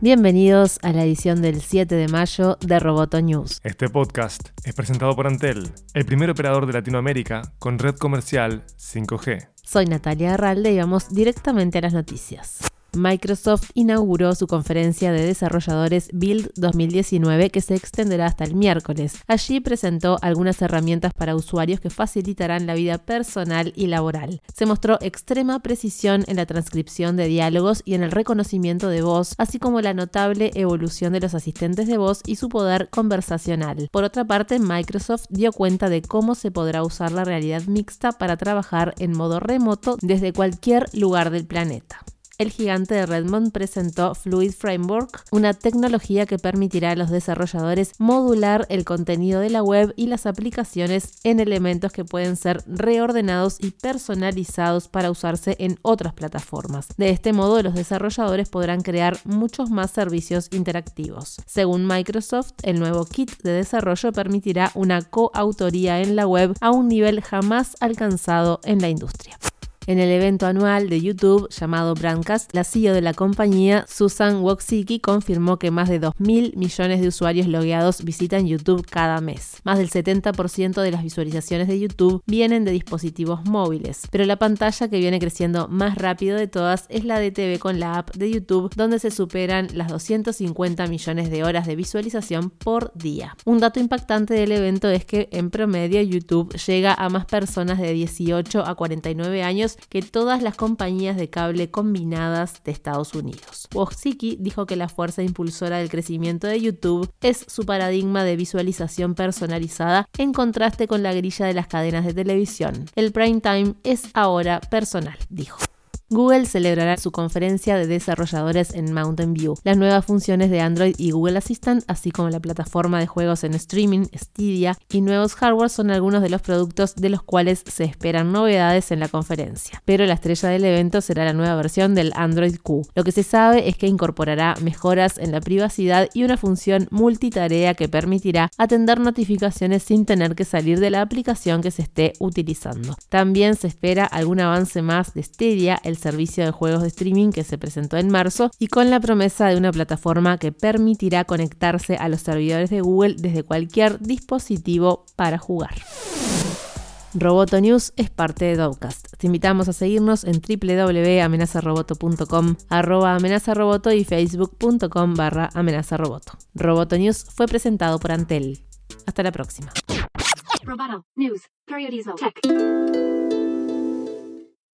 Bienvenidos a la edición del 7 de mayo de Roboto News. Este podcast es presentado por Antel, el primer operador de Latinoamérica con red comercial 5G. Soy Natalia Arralde y vamos directamente a las noticias. Microsoft inauguró su conferencia de desarrolladores Build 2019 que se extenderá hasta el miércoles. Allí presentó algunas herramientas para usuarios que facilitarán la vida personal y laboral. Se mostró extrema precisión en la transcripción de diálogos y en el reconocimiento de voz, así como la notable evolución de los asistentes de voz y su poder conversacional. Por otra parte, Microsoft dio cuenta de cómo se podrá usar la realidad mixta para trabajar en modo remoto desde cualquier lugar del planeta el gigante de Redmond presentó Fluid Framework, una tecnología que permitirá a los desarrolladores modular el contenido de la web y las aplicaciones en elementos que pueden ser reordenados y personalizados para usarse en otras plataformas. De este modo, los desarrolladores podrán crear muchos más servicios interactivos. Según Microsoft, el nuevo kit de desarrollo permitirá una coautoría en la web a un nivel jamás alcanzado en la industria. En el evento anual de YouTube llamado Brandcast, la CEO de la compañía, Susan Wojcicki, confirmó que más de 2.000 millones de usuarios logueados visitan YouTube cada mes. Más del 70% de las visualizaciones de YouTube vienen de dispositivos móviles, pero la pantalla que viene creciendo más rápido de todas es la de TV con la app de YouTube, donde se superan las 250 millones de horas de visualización por día. Un dato impactante del evento es que en promedio YouTube llega a más personas de 18 a 49 años que todas las compañías de cable combinadas de Estados Unidos. Wojcicki dijo que la fuerza impulsora del crecimiento de YouTube es su paradigma de visualización personalizada en contraste con la grilla de las cadenas de televisión. El prime time es ahora personal, dijo. Google celebrará su conferencia de desarrolladores en Mountain View. Las nuevas funciones de Android y Google Assistant, así como la plataforma de juegos en streaming, Stadia, y nuevos hardware son algunos de los productos de los cuales se esperan novedades en la conferencia. Pero la estrella del evento será la nueva versión del Android Q. Lo que se sabe es que incorporará mejoras en la privacidad y una función multitarea que permitirá atender notificaciones sin tener que salir de la aplicación que se esté utilizando. También se espera algún avance más de Stadia, el servicio de juegos de streaming que se presentó en marzo y con la promesa de una plataforma que permitirá conectarse a los servidores de Google desde cualquier dispositivo para jugar. Roboto News es parte de Dovecast. Te invitamos a seguirnos en www.amenazaroboto.com, arroba amenazaroboto y facebook.com barra amenazaroboto. Roboto News fue presentado por Antel. Hasta la próxima.